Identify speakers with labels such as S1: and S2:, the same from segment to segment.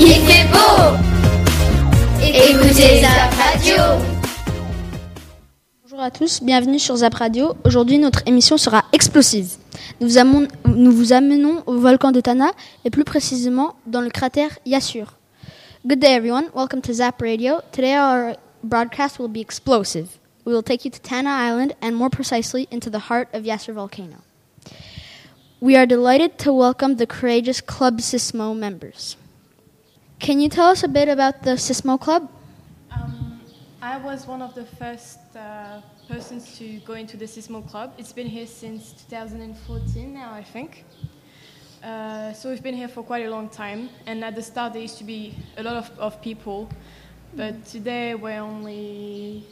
S1: Il fait beau Écoutez Zap Radio
S2: Bonjour à tous, bienvenue sur Zap Radio. Aujourd'hui, notre émission sera explosive. Nous, vous amenons au volcan de Tana et plus précisément dans le cratère Yassur. Good day, everyone. Welcome to Zap Radio. Today, our broadcast will be explosive. We will take you to Tana Island and, more precisely, into the heart of Yassur volcano. We are delighted to welcome the courageous Club Sismo members. Can you tell us a bit about the Sismo Club?
S3: Um, I was one of the first uh, persons to go into the Sismo Club. It's been here since 2014 now, I think. Uh, so we've been here for quite a long time. And at the start, there used to be a lot of, of people, but today we're only.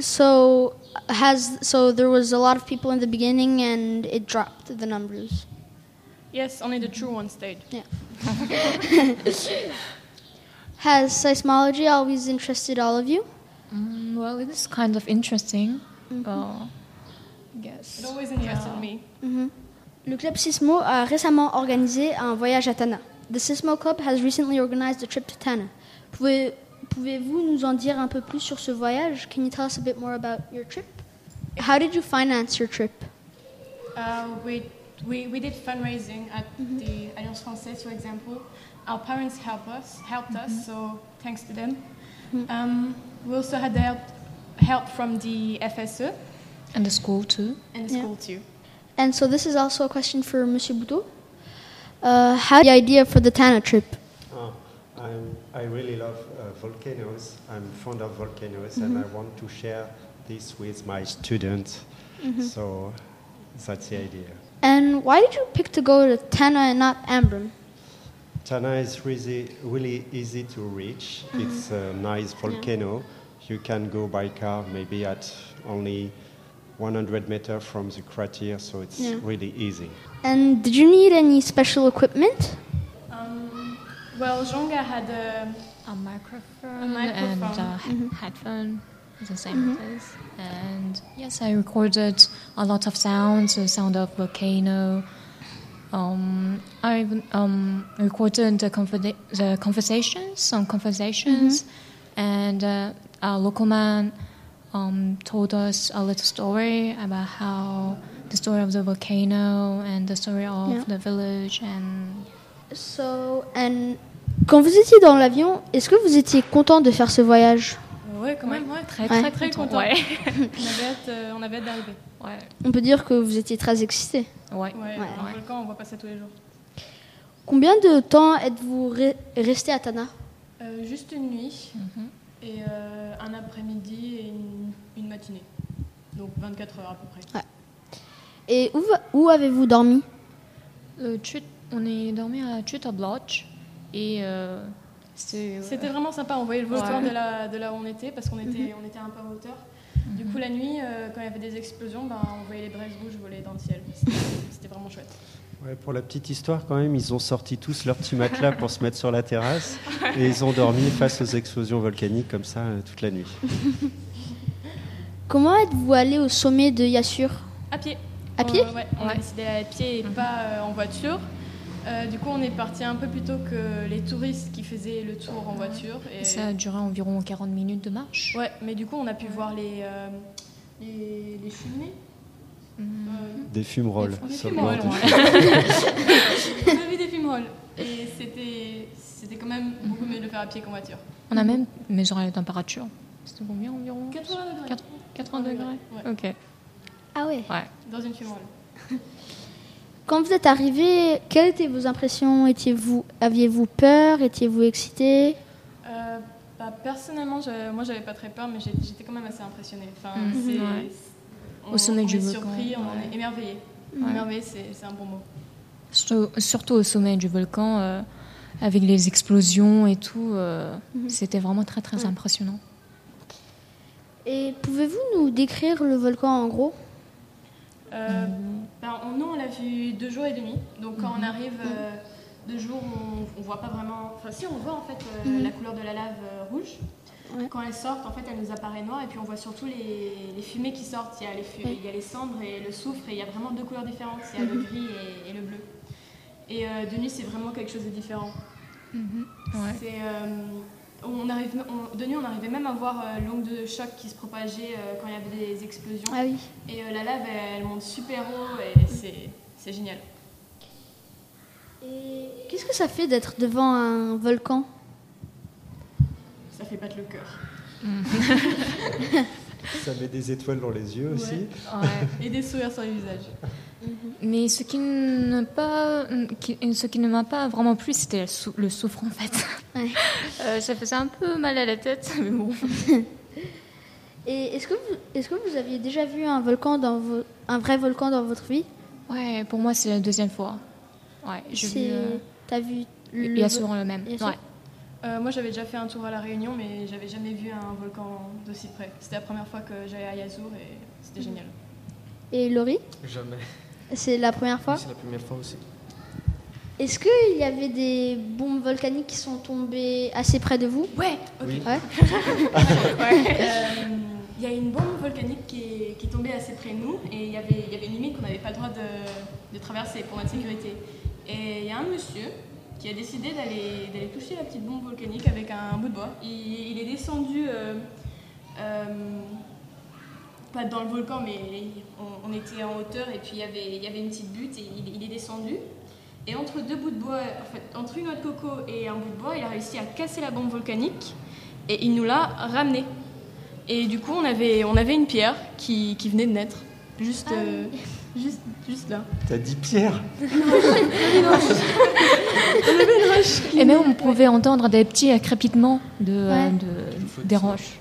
S2: So has so there was a lot of people in the beginning and it dropped the numbers.
S3: Yes, only the true ones stayed.
S2: Has seismology always interested all of you?
S4: Mm, well, it is kind of interesting. Well, guess.
S3: It always interested me.
S2: Le club Sismo a récemment organisé un voyage à Tana. The Sismo Club has recently organized a trip to Tana. Pouvez, pouvez-vous nous en dire un peu plus sur ce voyage? Can you tell us a bit more about your trip? How did you finance your trip?
S3: Uh, we, we, we did fundraising at the Alliance Française, for example. Our parents helped us, helped us, so thanks to them. Um, we also had the help, help from the FSE
S4: And the school too.
S3: and the
S2: Yeah.
S3: school too.
S2: And so this is also a question for Monsieur Bouteau. Uh, how the idea for the Tana trip?
S5: Oh, I'm, I really love uh, volcanoes. I'm fond of volcanoes, and I want to share this with my students. So that's the idea.
S2: And why did you pick to go to Tana and not Ambrim?
S5: Tana is really, really easy to reach. It's a nice volcano. You can go by car maybe at only 100 meters from the crater, so it's
S2: Yeah.
S5: really easy.
S2: And did you need any special equipment?
S3: Um, well, Jonga had a,
S4: A microphone,
S3: A microphone.
S4: and a headphone. The same place. And yes, I recorded a lot of sounds, the sound of volcano. Um, I um, recorded the, conversa- the conversations, some conversations, and uh, our local man um, told us a little story about how the story of the volcano and the story of
S2: Yeah.
S4: the village and
S2: So, and quand vous étiez dans l'avion, est-ce que vous étiez content de faire ce voyage?
S3: Ouais, quand même, ouais,
S4: très
S2: Ouais.
S4: très
S3: très
S4: content.
S3: content.
S4: Ouais.
S3: On avait hâte, euh, on avait hâte d'arriver.
S4: Ouais.
S2: On peut dire que vous étiez très excité.
S4: Ouais.
S3: Ouais,
S2: Ouais.
S3: un volcan, on voit pas ça tous les jours.
S2: Combien de temps êtes-vous re- resté à Tana?
S3: Euh, juste une nuit
S4: Mhm.
S3: et euh, un après-midi et une, une matinée. Donc 24 heures à peu près.
S2: Et où, où avez-vous dormi?
S4: On est dormi à Chutab Lodge et
S3: C'était vraiment sympa, on voyait le volcan
S4: Ouais.
S3: de, là, de là où on était parce qu'on était, on était un peu en hauteur. Du coup, la nuit, euh, quand il y avait des explosions, ben, on voyait les braises rouges voler dans le ciel. C'était vraiment chouette.
S5: Ouais, pour la petite histoire, quand même, ils ont sorti tous leur petit matelas pour se mettre sur la terrasse et ils ont dormi face aux explosions volcaniques comme ça euh, toute la nuit.
S2: Comment êtes-vous allé au sommet de Yassur?
S3: À pied.
S2: À pied?
S3: On- ouais, on a décidé d'aller à pied et pas euh, en voiture. Euh, du coup, on est parti un peu plus tôt que les touristes qui faisaient le tour en voiture. Et...
S4: ça a duré environ 40 minutes de marche.
S3: Ouais, mais du coup, on a pu voir les, euh, les, les cheminées.
S4: Mhm.
S3: Euh,
S5: Des fumerolles.
S3: Des fumerolles, on a vu des fumerolles. Et c'était c'était quand même beaucoup mieux de le faire à pied qu'en voiture.
S4: On a même mesuré la température. C'était combien environ
S3: 80 degrés.
S4: 80 80 degrés
S3: Ouais.
S4: Ok.
S2: Ah ouais.
S4: Ouais.
S3: Dans une fumerole.
S2: Quand vous êtes arrivé, quelles étaient vos impressions? Étiez-vous, aviez-vous peur? Étiez-vous excité?
S3: Euh, bah, personnellement, je- moi j'avais pas très peur, mais j'étais quand même assez impressionnée. Enfin,
S4: Mhm.
S3: c'est-
S4: Ouais.
S3: on,
S4: Au sommet
S3: on
S4: du
S3: est
S4: volcan,
S3: surpris, on
S4: ouais.
S3: est émerveillé.
S4: Ouais.
S3: Émerveillé, c'est un bon mot.
S4: Surtout, surtout au sommet du volcan, euh, avec les explosions et tout, euh, c'était vraiment très très
S2: Ouais.
S4: impressionnant.
S2: Et pouvez-vous nous décrire le volcan en gros?
S3: Euh, ben, on- nous, on l'a vu deux jours et demi. Donc, quand on arrive euh, deux jours, on, on voit pas vraiment. Enfin, si, on voit en fait euh, la couleur de la lave euh, rouge.
S2: Ouais.
S3: Quand elles sortent, en fait, elle nous apparaît noire. Et puis, on voit surtout les, les fumées qui sortent. Il y, a les fu-
S2: Ouais.
S3: il y a les cendres et le soufre. Et il y a vraiment deux couleurs différentes. Il y a le gris et, et le bleu. Et de nuit, c'est vraiment quelque chose de différent.
S4: Ouais.
S3: C'est, on arrive, on- de nuit, on arrivait même à voir euh, l'onde de choc qui se propageait euh, quand il y avait des explosions.
S2: Ah oui.
S3: Et euh, la lave, elle, elle monte super haut et c'est, c'est génial.
S2: Et qu'est-ce que ça fait d'être devant un volcan?
S3: Ça fait battre le cœur.
S5: Ça met des étoiles dans les yeux aussi.
S4: Ouais.
S3: Et des sourires sur les visages.
S4: Mais ce qui ne pas, qui- ce qui ne m'a pas vraiment plu, c'était le, sou- le soufre en fait.
S2: Ouais.
S4: Euh, ça faisait un peu mal à la tête, mais bon.
S2: Et est-ce que vous, est-ce que vous aviez déjà vu un volcan dans vo- un vrai volcan dans votre vie?
S4: Ouais, pour moi c'est la deuxième fois. Ouais, j'ai vu euh,
S2: t'as vu le,
S4: Yasour le même.
S2: Yasour
S4: Ouais.
S3: Euh, moi, j'avais déjà fait un tour à La Réunion, mais j'avais jamais vu un volcan d'aussi près. C'était la première fois que j'allais à Yazour et c'était génial.
S2: Et Laurie,
S6: Jamais.
S2: c'est la première fois?
S6: C'est la première fois aussi.
S2: Est-ce qu'il y avait des bombes volcaniques qui sont tombées assez près de vous?
S3: Ouais, ok.
S5: Oui.
S2: Ouais.
S3: Euh, Il y a une bombe volcanique qui est, qui est tombée assez près de nous et il y avait, il y avait une limite qu'on n'avait pas le droit de, de traverser pour notre sécurité. Et il y a un monsieur qui a décidé d'aller d'aller toucher la petite bombe volcanique avec un bout de bois. Il, il est descendu, euh, euh, pas dans le volcan, mais on, on était en hauteur et puis il y avait, il y avait une petite butte et il, il est descendu. Et entre deux bouts de bois, en fait, entre une noix de coco et un bout de bois, il a réussi à casser la bombe volcanique et il nous l'a ramené. Et du coup, on avait, on avait une pierre qui, qui venait de naître, juste, euh, juste, juste là.
S5: T'as dit Pierre?
S4: Et même on pouvait entendre des petits crépitements de, euh,
S2: Ouais.
S4: de- des roches.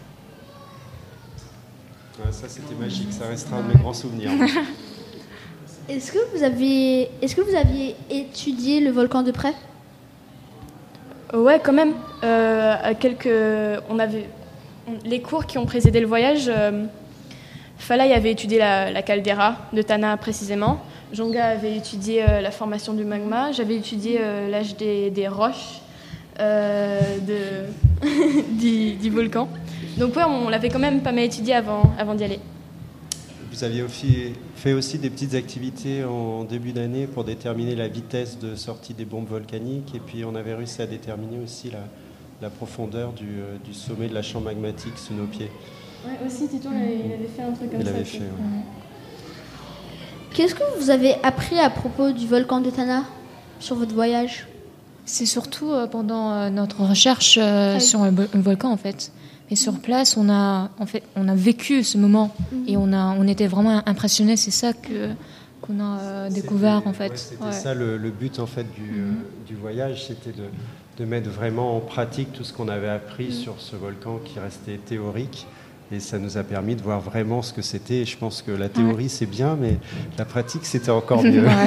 S5: Ouais, Ça, c'était magique. Ça restera un de mes grands souvenirs.
S2: Est-ce que vous avez, est-ce que vous aviez étudié le volcan de près?
S3: Ouais, quand même. Euh, à quelques, on avait on- les cours qui ont précédé le voyage. Euh, Falay avait étudié la, la caldeira de Tana précisément. Jonga avait étudié euh, la formation du magma. J'avais étudié euh, l'âge des, des roches euh, de, du, du volcan. Donc ouais, on l'avait quand même pas mal étudié avant, avant d'y aller.
S5: Vous aviez aussi- fait aussi des petites activités en début d'année pour déterminer la vitesse de sortie des bombes volcaniques et puis on avait réussi à déterminer aussi la, la profondeur du, du sommet de la chambre magmatique sous nos pieds.
S3: Ouais, aussi Tito, il avait fait un truc comme
S5: Il
S3: ça.
S5: avait fait. ouais.
S2: Qu'est-ce que vous avez appris à propos du volcan de Tana sur votre voyage?
S4: C'est surtout euh, pendant euh, notre recherche euh,
S2: Oui.
S4: sur le, vo- le volcan en fait. Et sur place, on a en fait on a vécu ce moment et on a on était vraiment impressionnés. C'est ça que qu'on a découvert
S5: C'était-
S4: en fait.
S5: ouais, C'était
S4: Ouais.
S5: ça le, le but en fait du, euh, du voyage, c'était de, de mettre vraiment en pratique tout ce qu'on avait appris sur ce volcan qui restait théorique. Et ça nous a permis de voir vraiment ce que c'était. Et je pense que la théorie c'est bien, mais la pratique c'était encore mieux.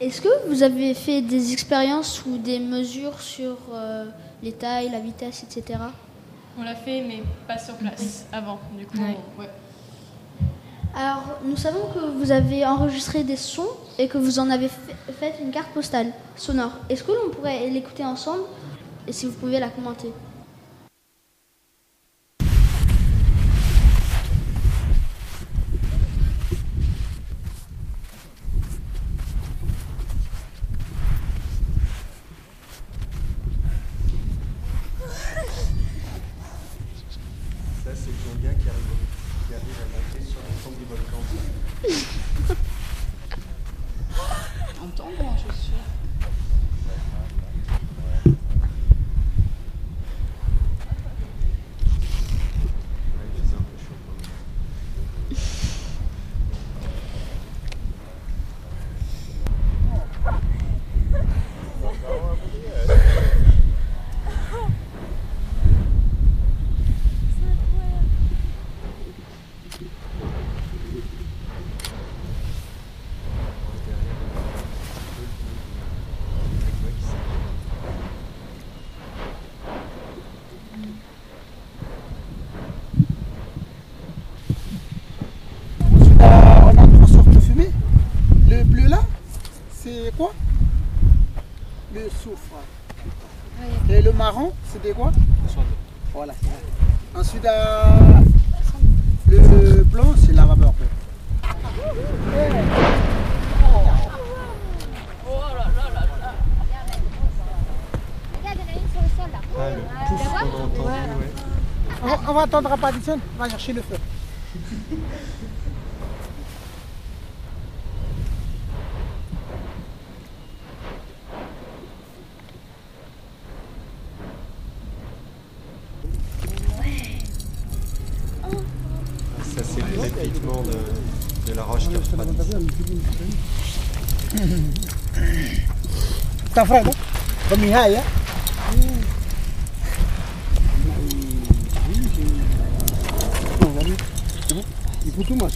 S2: Est-ce que vous avez fait des expériences ou des mesures sur euh, les tailles, la vitesse, etc.
S3: On l'a fait, mais pas sur place avant. Du coup,
S4: Ouais.
S3: on- ouais.
S2: Alors, nous savons que vous avez enregistré des sons et que vous en avez fait, fait une carte postale sonore. Est-ce que l'on pourrait l'écouter ensemble? Et si vous pouvez la commenter
S7: quoi Le soufre. Et le marron, c'est des quoi Voilà. Ensuite, euh, le blanc, c'est la Ah,
S8: on, va attendre à Paddington, on va chercher le feu.
S9: C'est le de, de la roche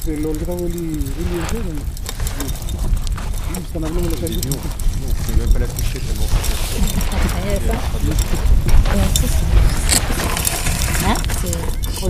S7: pero kita boleh boleh je dan. Sekarang belum boleh
S9: C'est
S7: kasi.
S9: dur. On ne peut même pas la toucher tellement c'est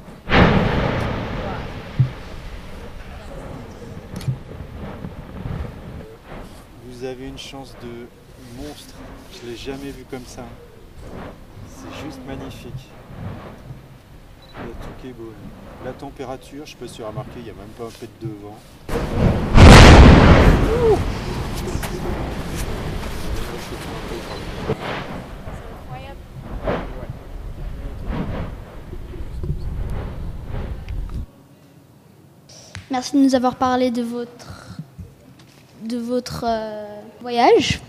S5: une chance de monstre. Je l'ai jamais vu comme ça. C'est juste magnifique. Beau. La température, je peux se remarquer, il n'y a même pas un pet de vent.
S2: Merci de nous avoir parlé de votre, de votre euh, voyage.